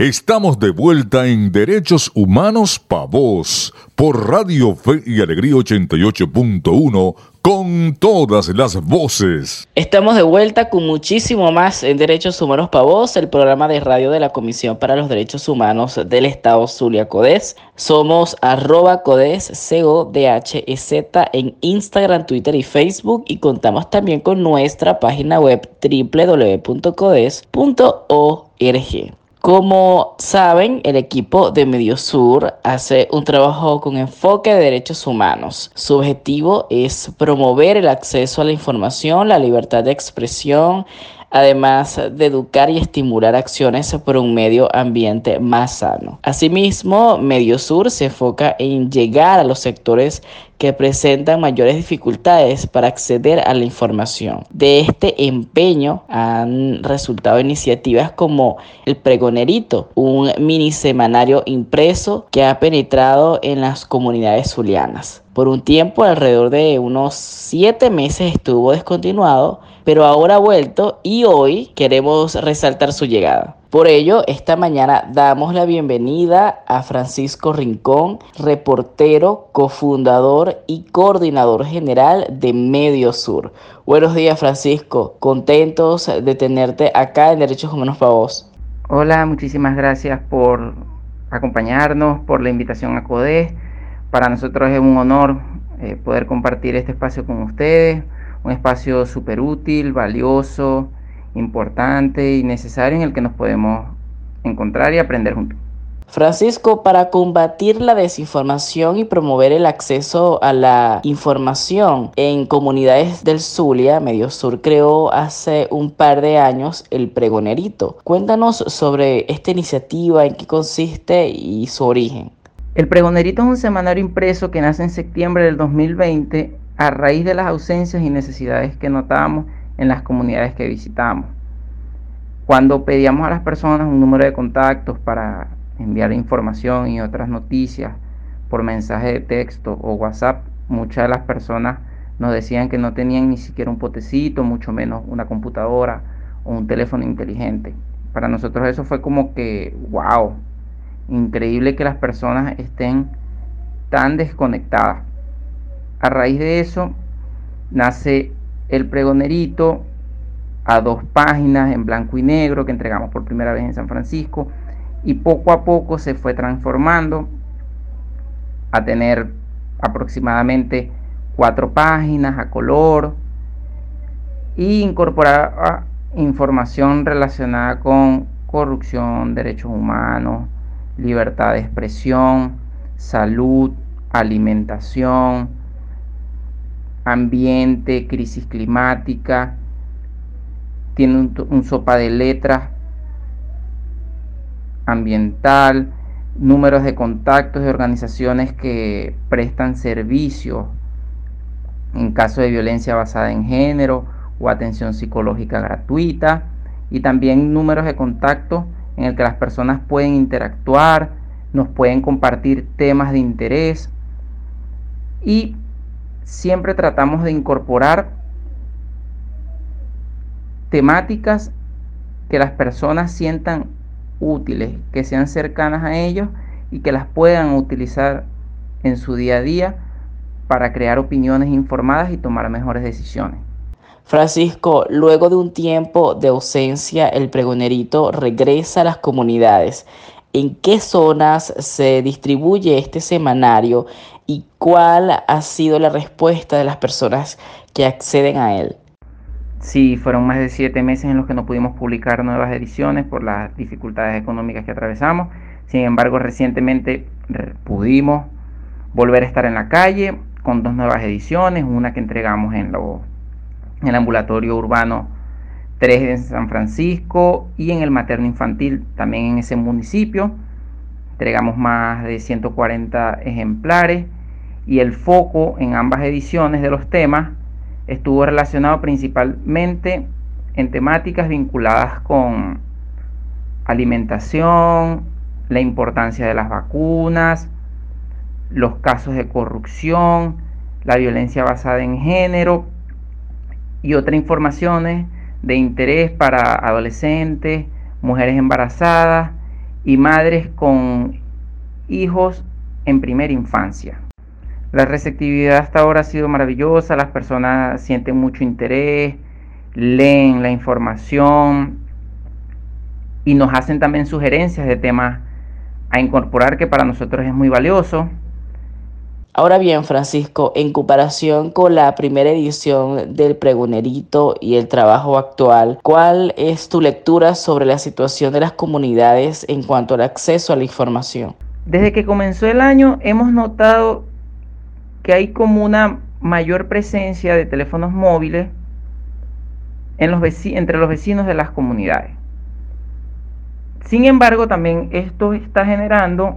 Estamos de vuelta en Derechos Humanos Pa' Vos por Radio Fe y Alegría 88.1 con todas las voces. Estamos de vuelta con muchísimo más en Derechos Humanos Pa' Vos, el programa de radio de la Comisión para los Derechos Humanos del Estado Zulia Codes. Somos arroba Codes, c o d h e z en Instagram, Twitter y Facebook y contamos también con nuestra página web www.codes.org. Como saben, el equipo de Mediosur hace un trabajo con enfoque de derechos humanos. Su objetivo es promover el acceso a la información, la libertad de expresión, además de educar y estimular acciones por un medio ambiente más sano. Asimismo, Mediosur se enfoca en llegar a los sectores que presentan mayores dificultades para acceder a la información. De este empeño han resultado iniciativas como el Pregonerito, un mini semanario impreso que ha penetrado en las comunidades zulianas. Por un tiempo, alrededor de unos siete meses estuvo descontinuado, pero ahora ha vuelto y hoy queremos resaltar su llegada. Por ello, esta mañana damos la bienvenida a Francisco Rincón, reportero, cofundador y coordinador general de Medio Sur. Buenos días, Francisco. Contentos de tenerte acá en Derechos Humanos para Vos. Hola, muchísimas gracias por acompañarnos, por la invitación a CODES. Para nosotros es un honor eh, poder compartir este espacio con ustedes, un espacio súper útil, valioso importante y necesario en el que nos podemos encontrar y aprender juntos. Francisco, para combatir la desinformación y promover el acceso a la información en comunidades del Zulia, Medio Sur creó hace un par de años el Pregonerito. Cuéntanos sobre esta iniciativa, en qué consiste y su origen. El Pregonerito es un semanario impreso que nace en septiembre del 2020 a raíz de las ausencias y necesidades que notábamos en las comunidades que visitamos. Cuando pedíamos a las personas un número de contactos para enviar información y otras noticias por mensaje de texto o WhatsApp, muchas de las personas nos decían que no tenían ni siquiera un potecito, mucho menos una computadora o un teléfono inteligente. Para nosotros eso fue como que, wow, increíble que las personas estén tan desconectadas. A raíz de eso nace el pregonerito a dos páginas en blanco y negro que entregamos por primera vez en San Francisco y poco a poco se fue transformando a tener aproximadamente cuatro páginas a color y incorporar información relacionada con corrupción, derechos humanos, libertad de expresión, salud, alimentación, ambiente, crisis climática, tiene un, sopa de letras ambiental, números de contactos de organizaciones que prestan servicios en caso de violencia basada en género o atención psicológica gratuita y también números de contacto en el que las personas pueden interactuar, nos pueden compartir temas de interés y siempre tratamos de incorporar temáticas que las personas sientan útiles, que sean cercanas a ellos y que las puedan utilizar en su día a día para crear opiniones informadas y tomar mejores decisiones. Francisco, luego de un tiempo de ausencia, el pregonerito regresa a las comunidades. ¿En qué zonas se distribuye este semanario y cuál ha sido la respuesta de las personas que acceden a él. Sí, fueron más de siete meses en los que no pudimos publicar nuevas ediciones por las dificultades económicas que atravesamos. Sin embargo, recientemente pudimos volver a estar en la calle con dos nuevas ediciones, una que entregamos en, en el ambulatorio urbano 3 en San Francisco y en el materno infantil también en ese municipio. Entregamos más de 140 ejemplares y el foco en ambas ediciones de los temas estuvo relacionado principalmente en temáticas vinculadas con alimentación, la importancia de las vacunas, los casos de corrupción, la violencia basada en género y otras informaciones de interés para adolescentes, mujeres embarazadas y madres con hijos en primera infancia. La receptividad hasta ahora ha sido maravillosa, las personas sienten mucho interés, leen la información y nos hacen también sugerencias de temas a incorporar que para nosotros es muy valioso. Ahora bien, Francisco, en comparación con la primera edición del pregonerito y el trabajo actual, ¿cuál es tu lectura sobre la situación de las comunidades en cuanto al acceso a la información? Desde que comenzó el año hemos notado que hay como una mayor presencia de teléfonos móviles entre los vecinos de las comunidades. Sin embargo, también esto está generando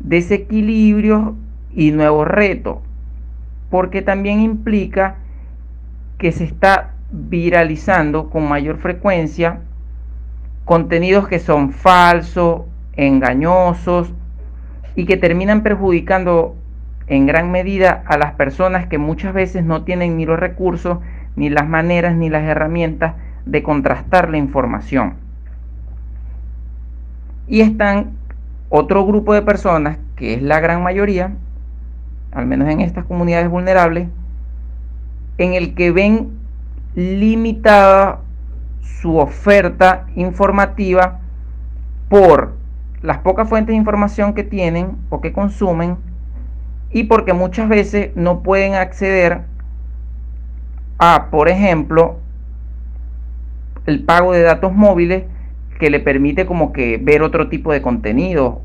desequilibrios y nuevos retos, porque también implica que se está viralizando con mayor frecuencia contenidos que son falsos, engañosos y que terminan perjudicando en gran medida a las personas que muchas veces no tienen ni los recursos, ni las maneras, ni las herramientas de contrastar la información. Y están otro grupo de personas, que es la gran mayoría, al menos en estas comunidades vulnerables, en el que ven limitada su oferta informativa por las pocas fuentes de información que tienen o que consumen y porque muchas veces no pueden acceder a, por ejemplo, el pago de datos móviles que le permite como que ver otro tipo de contenido.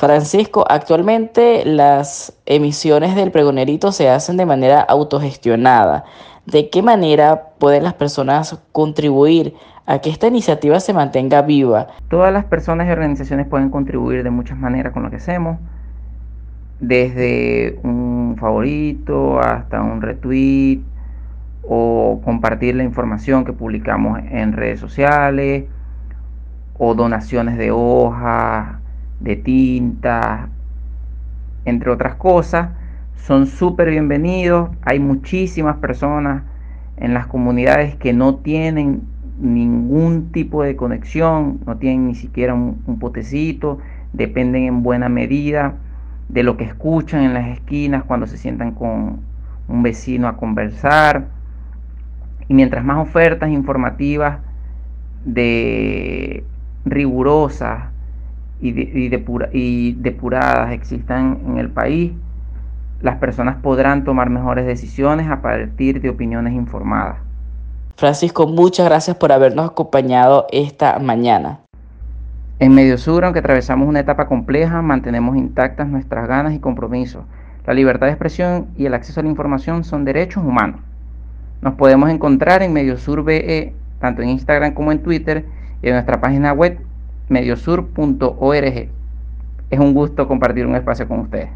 Francisco, actualmente las emisiones del pregonerito se hacen de manera autogestionada. ¿De qué manera pueden las personas contribuir a que esta iniciativa se mantenga viva? Todas las personas y organizaciones pueden contribuir de muchas maneras con lo que hacemos desde un favorito hasta un retweet o compartir la información que publicamos en redes sociales o donaciones de hojas, de tinta, entre otras cosas, son súper bienvenidos. Hay muchísimas personas en las comunidades que no tienen ningún tipo de conexión, no tienen ni siquiera un, un potecito, dependen en buena medida de lo que escuchan en las esquinas cuando se sientan con un vecino a conversar. Y mientras más ofertas informativas de rigurosas y, y depuradas existan en el país, las personas podrán tomar mejores decisiones a partir de opiniones informadas. Francisco, muchas gracias por habernos acompañado esta mañana. En Medio Sur, aunque atravesamos una etapa compleja, mantenemos intactas nuestras ganas y compromisos. La libertad de expresión y el acceso a la información son derechos humanos. Nos podemos encontrar en Mediosur BE, tanto en Instagram como en Twitter, y en nuestra página web mediosur.org. Es un gusto compartir un espacio con ustedes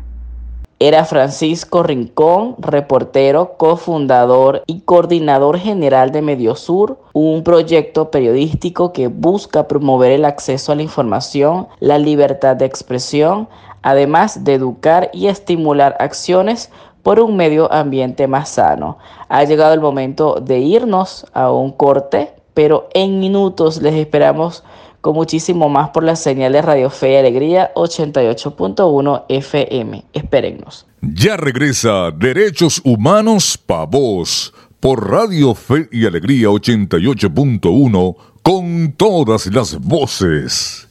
era Francisco Rincón, reportero, cofundador y coordinador general de Mediosur, un proyecto periodístico que busca promover el acceso a la información, la libertad de expresión, además de educar y estimular acciones por un medio ambiente más sano. Ha llegado el momento de irnos a un corte, pero en minutos les esperamos con muchísimo más por la señal de Radio Fe y Alegría 88.1 FM. Espérennos. Ya regresa Derechos Humanos Pa' Vos por Radio Fe y Alegría 88.1 con todas las voces.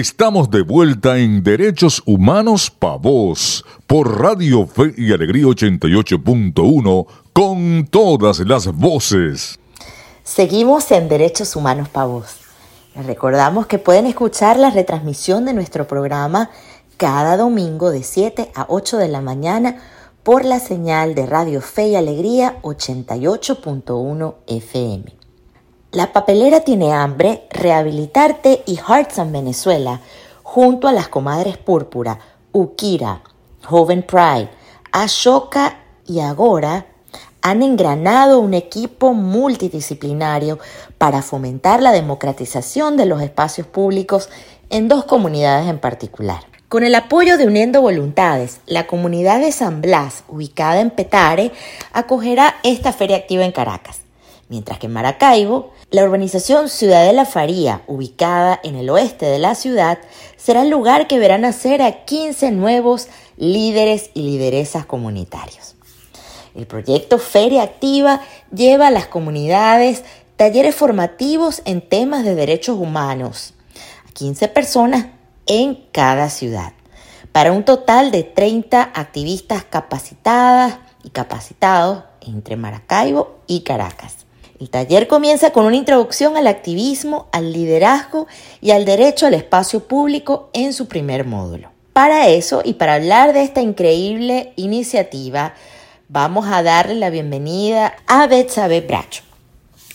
Estamos de vuelta en Derechos Humanos Pa' Vos por Radio Fe y Alegría 88.1 con todas las voces. Seguimos en Derechos Humanos Pa' Vos. Les recordamos que pueden escuchar la retransmisión de nuestro programa cada domingo de 7 a 8 de la mañana por la señal de Radio Fe y Alegría 88.1 FM. La papelera tiene hambre, Rehabilitarte y Hearts en Venezuela, junto a las comadres Púrpura, Ukira, Joven Pride, Ashoka y Agora, han engranado un equipo multidisciplinario para fomentar la democratización de los espacios públicos en dos comunidades en particular. Con el apoyo de Uniendo Voluntades, la comunidad de San Blas, ubicada en Petare, acogerá esta feria activa en Caracas mientras que en Maracaibo, la urbanización Ciudad de la Faría, ubicada en el oeste de la ciudad, será el lugar que verá nacer a 15 nuevos líderes y lideresas comunitarios. El proyecto Feria Activa lleva a las comunidades talleres formativos en temas de derechos humanos, a 15 personas en cada ciudad, para un total de 30 activistas capacitadas y capacitados entre Maracaibo y Caracas. El taller comienza con una introducción al activismo, al liderazgo y al derecho al espacio público en su primer módulo. Para eso y para hablar de esta increíble iniciativa, vamos a darle la bienvenida a Betsabe Bracho.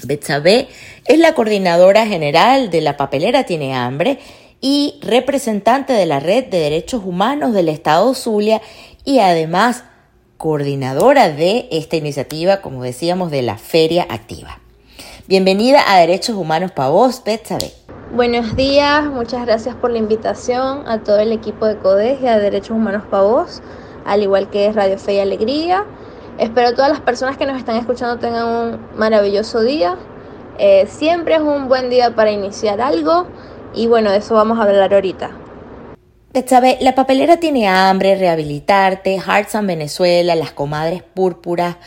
Betsabe es la coordinadora general de La Papelera Tiene Hambre y representante de la Red de Derechos Humanos del Estado Zulia y además coordinadora de esta iniciativa, como decíamos, de la Feria Activa. Bienvenida a Derechos Humanos para vos, Betsabe. Buenos días, muchas gracias por la invitación a todo el equipo de CODES y a Derechos Humanos para vos, al igual que Radio Fe y Alegría. Espero todas las personas que nos están escuchando tengan un maravilloso día. Eh, siempre es un buen día para iniciar algo y bueno, de eso vamos a hablar ahorita. La papelera tiene hambre, rehabilitarte, Hearts and Venezuela, las comadres púrpuras,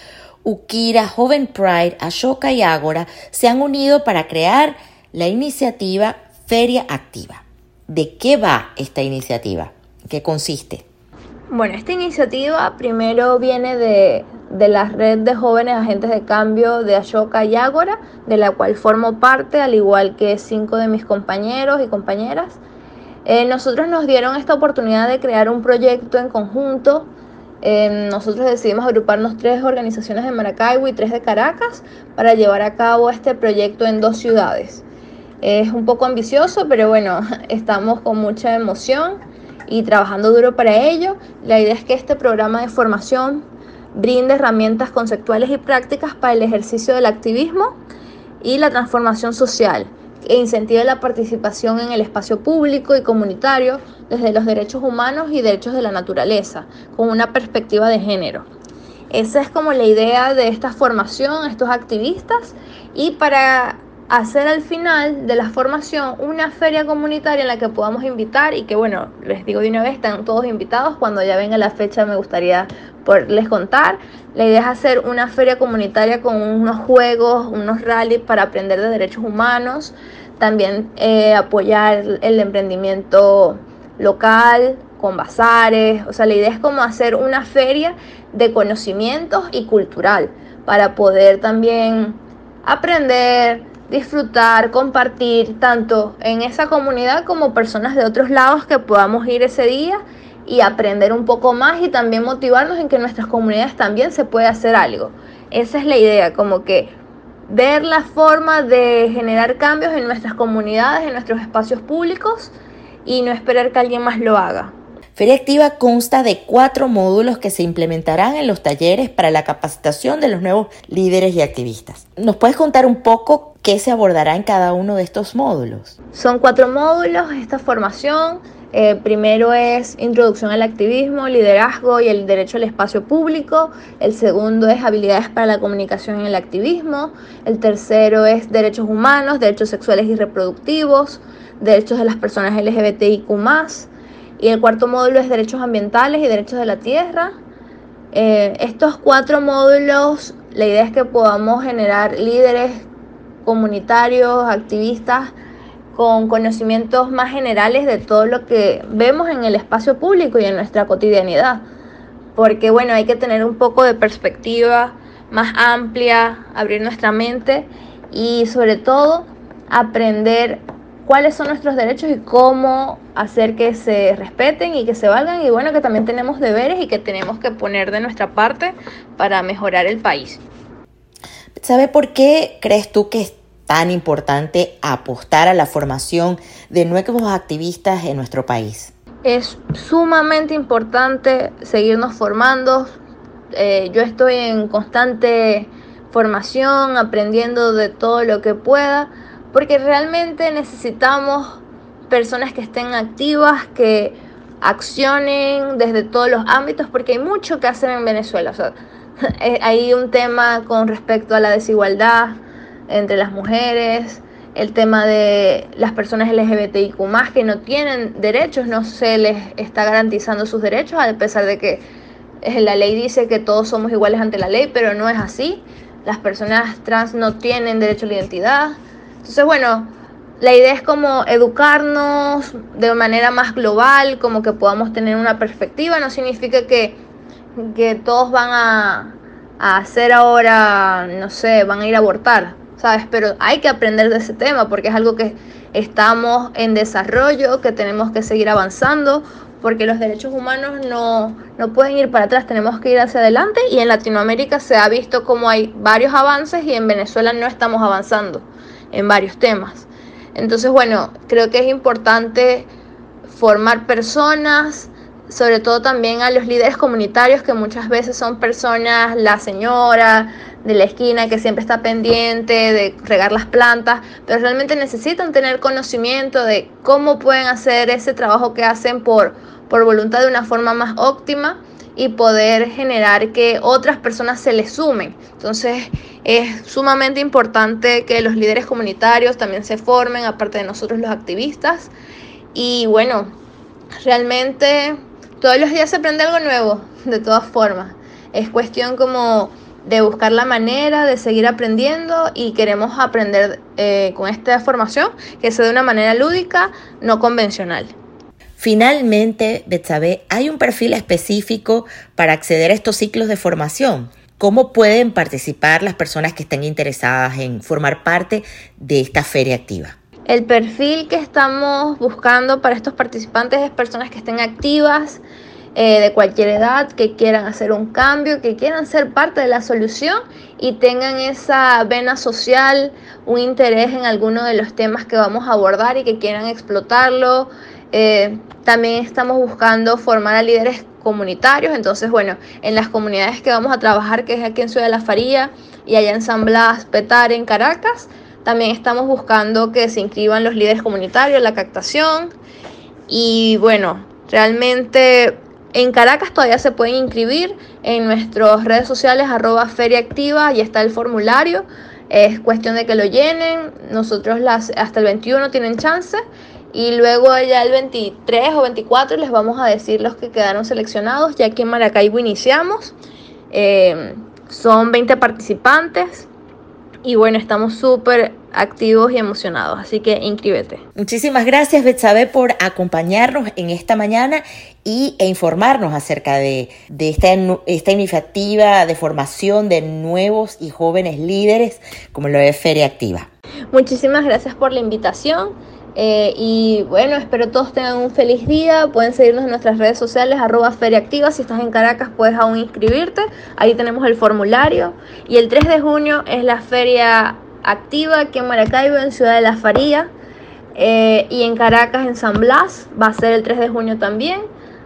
Ukira, Joven Pride, Ashoka y Ágora se han unido para crear la iniciativa Feria Activa. ¿De qué va esta iniciativa? ¿Qué consiste? Bueno, esta iniciativa primero viene de, de, la red de jóvenes agentes de cambio de Ashoka y Ágora, de la cual formo parte, al igual que cinco de mis compañeros y compañeras. Eh, nosotros nos dieron esta oportunidad de crear un proyecto en conjunto. Eh, nosotros decidimos agruparnos tres organizaciones de Maracaibo y tres de Caracas para llevar a cabo este proyecto en dos ciudades. Es un poco ambicioso, pero bueno, estamos con mucha emoción y trabajando duro para ello. La idea es que este programa de formación brinde herramientas conceptuales y prácticas para el ejercicio del activismo y la transformación social e incentive la participación en el espacio público y comunitario desde los derechos humanos y derechos de la naturaleza, con una perspectiva de género. Esa es como la idea de esta formación, estos activistas, y para hacer al final de la formación una feria comunitaria en la que podamos invitar y que bueno, les digo de una vez, están todos invitados, cuando ya venga la fecha me gustaría poderles contar. La idea es hacer una feria comunitaria con unos juegos, unos rallies para aprender de derechos humanos, también eh, apoyar el emprendimiento local con bazares, o sea, la idea es como hacer una feria de conocimientos y cultural para poder también aprender, disfrutar, compartir tanto en esa comunidad como personas de otros lados que podamos ir ese día y aprender un poco más y también motivarnos en que en nuestras comunidades también se puede hacer algo. Esa es la idea, como que ver la forma de generar cambios en nuestras comunidades, en nuestros espacios públicos y no esperar que alguien más lo haga. Feria Activa consta de cuatro módulos que se implementarán en los talleres para la capacitación de los nuevos líderes y activistas. ¿Nos puedes contar un poco qué se abordará en cada uno de estos módulos? Son cuatro módulos esta formación. Eh, primero es introducción al activismo, liderazgo y el derecho al espacio público. El segundo es habilidades para la comunicación en el activismo. El tercero es derechos humanos, derechos sexuales y reproductivos, derechos de las personas LGBTIQ y el cuarto módulo es derechos ambientales y derechos de la tierra. Eh, estos cuatro módulos, la idea es que podamos generar líderes comunitarios, activistas con conocimientos más generales de todo lo que vemos en el espacio público y en nuestra cotidianidad. Porque bueno, hay que tener un poco de perspectiva más amplia, abrir nuestra mente y sobre todo aprender cuáles son nuestros derechos y cómo hacer que se respeten y que se valgan y bueno, que también tenemos deberes y que tenemos que poner de nuestra parte para mejorar el país. ¿Sabe por qué crees tú que es tan importante apostar a la formación de nuevos activistas en nuestro país? Es sumamente importante seguirnos formando. Eh, yo estoy en constante formación, aprendiendo de todo lo que pueda porque realmente necesitamos personas que estén activas, que accionen desde todos los ámbitos, porque hay mucho que hacer en Venezuela. O sea, eh, hay un tema con respecto a la desigualdad entre las mujeres, el tema de las personas LGBTIQ que no tienen derechos, no se les está garantizando sus derechos, a pesar de que eh, la ley dice que todos somos iguales ante la ley, pero no es así. Las personas trans no tienen derecho a la identidad. Entonces, bueno, la idea es como educarnos de manera más global, como que podamos tener una perspectiva. No significa que, que todos van a, a hacer ahora, no sé, van a ir a abortar, ¿sabes? Pero hay que aprender de ese tema porque es algo que estamos en desarrollo, que tenemos que seguir avanzando, porque los derechos humanos no, no, pueden ir para atrás, tenemos que ir hacia adelante y en Latinoamérica se ha visto como hay varios avances y en Venezuela no estamos avanzando en varios temas. Entonces, bueno, creo que es importante formar personas, sobre todo también a los líderes comunitarios, que muchas veces son personas, la señora de la esquina que siempre está pendiente de regar las plantas, pero realmente necesitan tener conocimiento de cómo pueden hacer ese trabajo que hacen por, por voluntad de una forma más óptima y poder generar que otras personas se les sumen. Entonces es sumamente importante que los líderes comunitarios también se formen, aparte de nosotros los activistas. Y bueno, realmente todos los días se aprende algo nuevo, de todas formas. Es cuestión como de buscar la manera de seguir aprendiendo y queremos aprender eh, con esta formación que sea de una manera lúdica, no convencional. Finalmente, Betsabe, ¿hay un perfil específico para acceder a estos ciclos de formación? ¿Cómo pueden participar las personas que estén interesadas en formar parte de esta feria activa? El perfil que estamos buscando para estos participantes es personas que estén activas, eh, de cualquier edad, que quieran hacer un cambio, que quieran ser parte de la solución y tengan esa vena social, un interés en alguno de los temas que vamos a abordar y que quieran explotarlo, eh, también estamos buscando formar a líderes comunitarios, entonces bueno, en las comunidades que vamos a trabajar, que es aquí en Ciudad de la Faría y allá en San Blas, Petar, en Caracas, también estamos buscando que se inscriban los líderes comunitarios, la captación y bueno, realmente en Caracas todavía se pueden inscribir en nuestras redes sociales arroba feria activa, y está el formulario. Es cuestión de que lo llenen. Nosotros las, hasta el 21 tienen chance y luego ya el 23 o 24 les vamos a decir los que quedaron seleccionados. Ya aquí en Maracaibo iniciamos. Eh, son 20 participantes. Y bueno, estamos súper activos y emocionados, así que inscríbete. Muchísimas gracias Betsabe por acompañarnos en esta mañana y, e informarnos acerca de, de esta, esta iniciativa de formación de nuevos y jóvenes líderes como lo es Feria Activa. Muchísimas gracias por la invitación. Eh, y bueno, espero todos tengan un feliz día. Pueden seguirnos en nuestras redes sociales, arroba Feria Activa. Si estás en Caracas, puedes aún inscribirte. Ahí tenemos el formulario. Y el 3 de junio es la Feria Activa aquí en Maracaibo, en Ciudad de la Faría. Eh, y en Caracas, en San Blas, va a ser el 3 de junio también.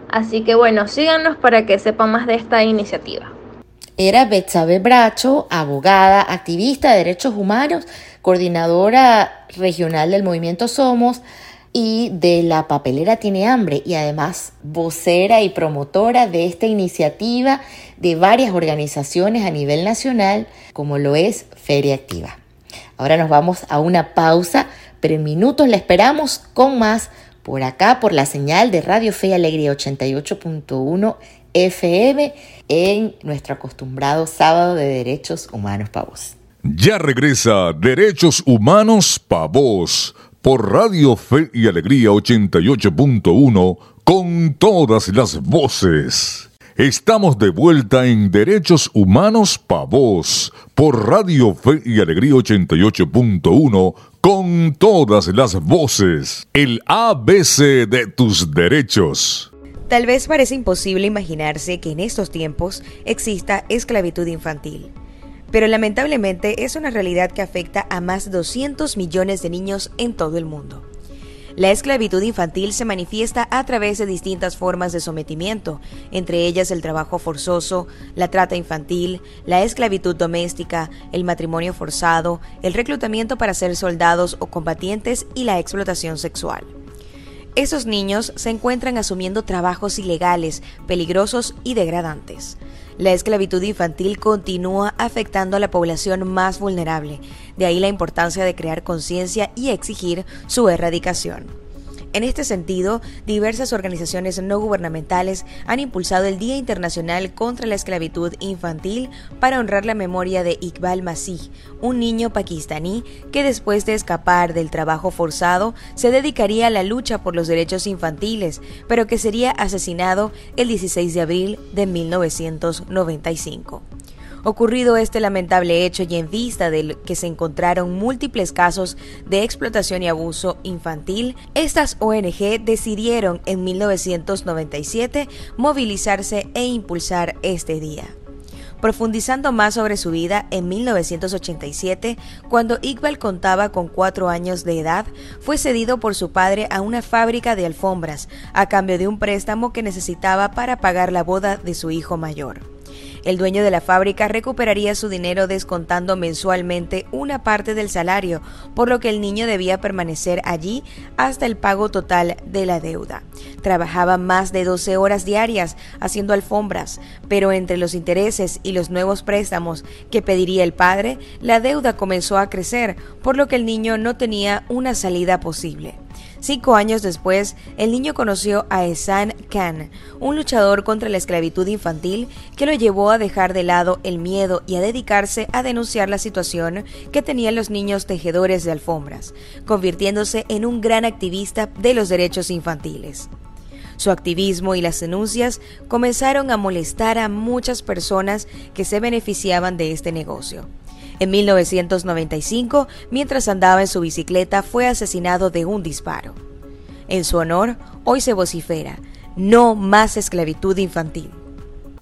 Así que bueno, síganos para que sepan más de esta iniciativa. Era Betsabe Bracho, abogada, activista de derechos humanos coordinadora regional del movimiento Somos y de la papelera Tiene Hambre y además vocera y promotora de esta iniciativa de varias organizaciones a nivel nacional como lo es Feria Activa. Ahora nos vamos a una pausa, pero en minutos la esperamos con más por acá por la señal de Radio Fe y Alegría 88.1 FM en nuestro acostumbrado sábado de Derechos Humanos para Vos. Ya regresa Derechos Humanos Pa' Vos por Radio Fe y Alegría 88.1 con todas las voces. Estamos de vuelta en Derechos Humanos Pa' Voz por Radio Fe y Alegría 88.1 con todas las voces. El ABC de tus derechos. Tal vez parece imposible imaginarse que en estos tiempos exista esclavitud infantil pero lamentablemente es una realidad que afecta a más de 200 millones de niños en todo el mundo. La esclavitud infantil se manifiesta a través de distintas formas de sometimiento, entre ellas el trabajo forzoso, la trata infantil, la esclavitud doméstica, el matrimonio forzado, el reclutamiento para ser soldados o combatientes y la explotación sexual. Esos niños se encuentran asumiendo trabajos ilegales, peligrosos y degradantes. La esclavitud infantil continúa afectando a la población más vulnerable, de ahí la importancia de crear conciencia y exigir su erradicación. En este sentido, diversas organizaciones no gubernamentales han impulsado el Día Internacional contra la Esclavitud Infantil para honrar la memoria de Iqbal Masih, un niño pakistaní que después de escapar del trabajo forzado se dedicaría a la lucha por los derechos infantiles, pero que sería asesinado el 16 de abril de 1995. Ocurrido este lamentable hecho y en vista de que se encontraron múltiples casos de explotación y abuso infantil, estas ONG decidieron en 1997 movilizarse e impulsar este día. Profundizando más sobre su vida, en 1987, cuando Iqbal contaba con cuatro años de edad, fue cedido por su padre a una fábrica de alfombras, a cambio de un préstamo que necesitaba para pagar la boda de su hijo mayor. El dueño de la fábrica recuperaría su dinero descontando mensualmente una parte del salario, por lo que el niño debía permanecer allí hasta el pago total de la deuda. Trabajaba más de 12 horas diarias haciendo alfombras, pero entre los intereses y los nuevos préstamos que pediría el padre, la deuda comenzó a crecer, por lo que el niño no tenía una salida posible. Cinco años después, el niño conoció a Esan Khan, un luchador contra la esclavitud infantil que lo llevó a dejar de lado el miedo y a dedicarse a denunciar la situación que tenían los niños tejedores de alfombras, convirtiéndose en un gran activista de los derechos infantiles. Su activismo y las denuncias comenzaron a molestar a muchas personas que se beneficiaban de este negocio. En 1995, mientras andaba en su bicicleta, fue asesinado de un disparo. En su honor, hoy se vocifera, no más esclavitud infantil.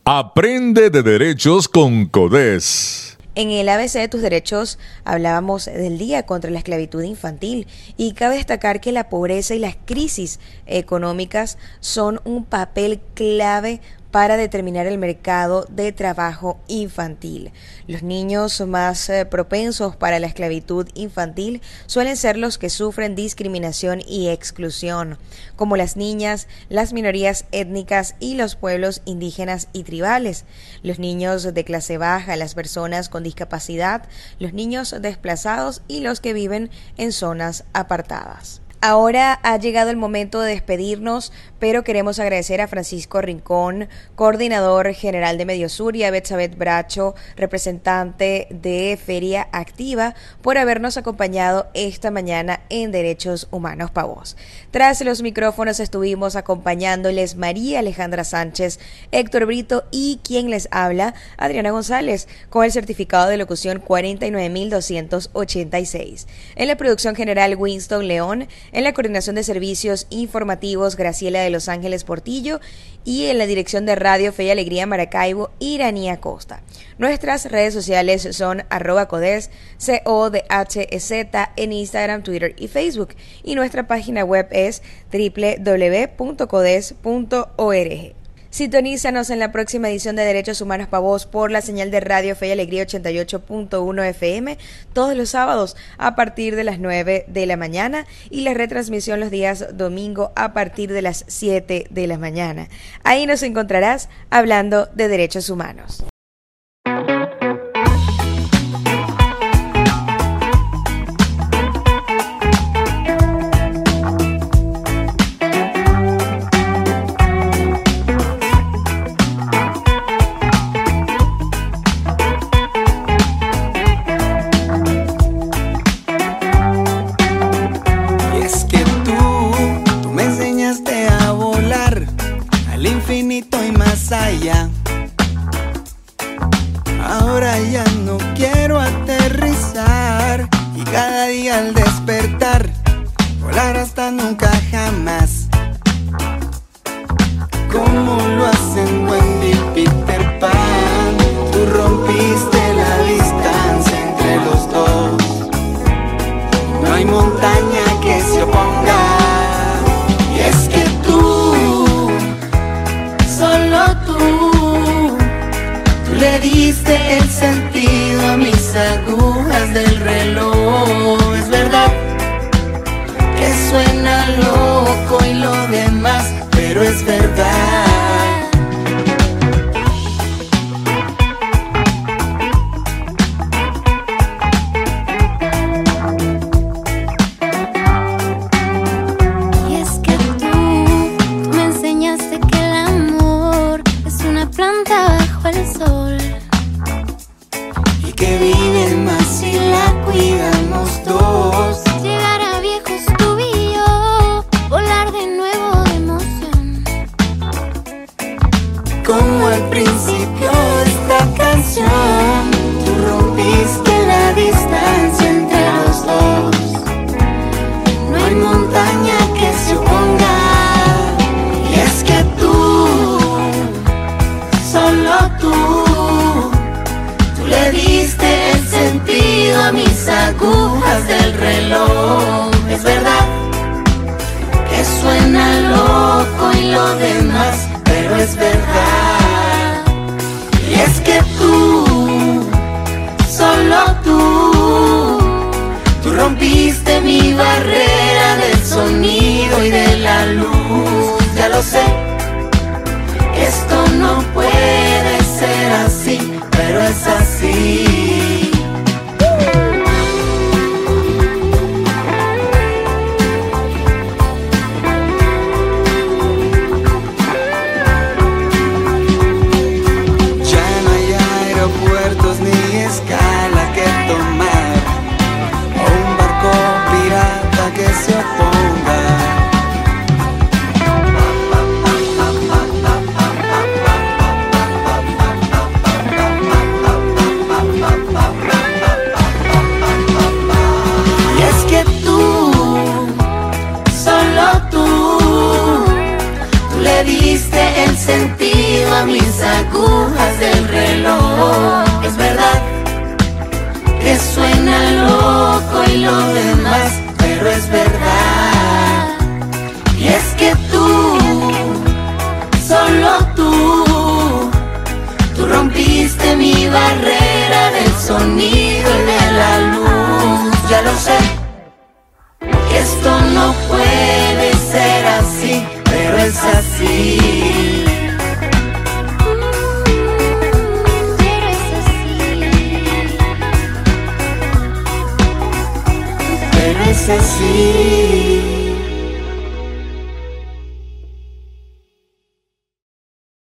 Aprende de derechos con CODES. En el ABC de tus derechos hablábamos del Día contra la Esclavitud Infantil y cabe destacar que la pobreza y las crisis económicas son un papel clave para determinar el mercado de trabajo infantil. Los niños más eh, propensos para la esclavitud infantil suelen ser los que sufren discriminación y exclusión, como las niñas, las minorías étnicas y los pueblos indígenas y tribales, los niños de clase baja, las personas con discapacidad, los niños desplazados y los que viven en zonas apartadas. Ahora ha llegado el momento de despedirnos, pero queremos agradecer a Francisco Rincón, coordinador general de Mediosur, y a Betsabeth Bracho, representante de Feria Activa, por habernos acompañado esta mañana en Derechos Humanos Pavos. Tras los micrófonos estuvimos acompañándoles María Alejandra Sánchez, Héctor Brito y quien les habla, Adriana González, con el certificado de locución 49286. En la producción general Winston León, en la coordinación de servicios informativos, Graciela de Los Ángeles Portillo y en la dirección de Radio Fe y Alegría Maracaibo, Iranía Costa. Nuestras redes sociales son arroba codes, C-O-D-H-E-Z en Instagram, Twitter y Facebook. Y nuestra página web es www.codes.org. Sintonízanos en la próxima edición de Derechos Humanos para Vos por la señal de Radio Fe y Alegría 88.1 FM todos los sábados a partir de las 9 de la mañana y la retransmisión los días domingo a partir de las 7 de la mañana. Ahí nos encontrarás hablando de derechos humanos. loco y lo demás, pero es verdad. diste el sentido a mis agujas del reloj. Es verdad que suena loco y lo demás, pero es verdad. Y es que tú, solo tú, tú rompiste mi barrera del sonido y de la luz. Ya lo sé, esto no puede ser así pero es así.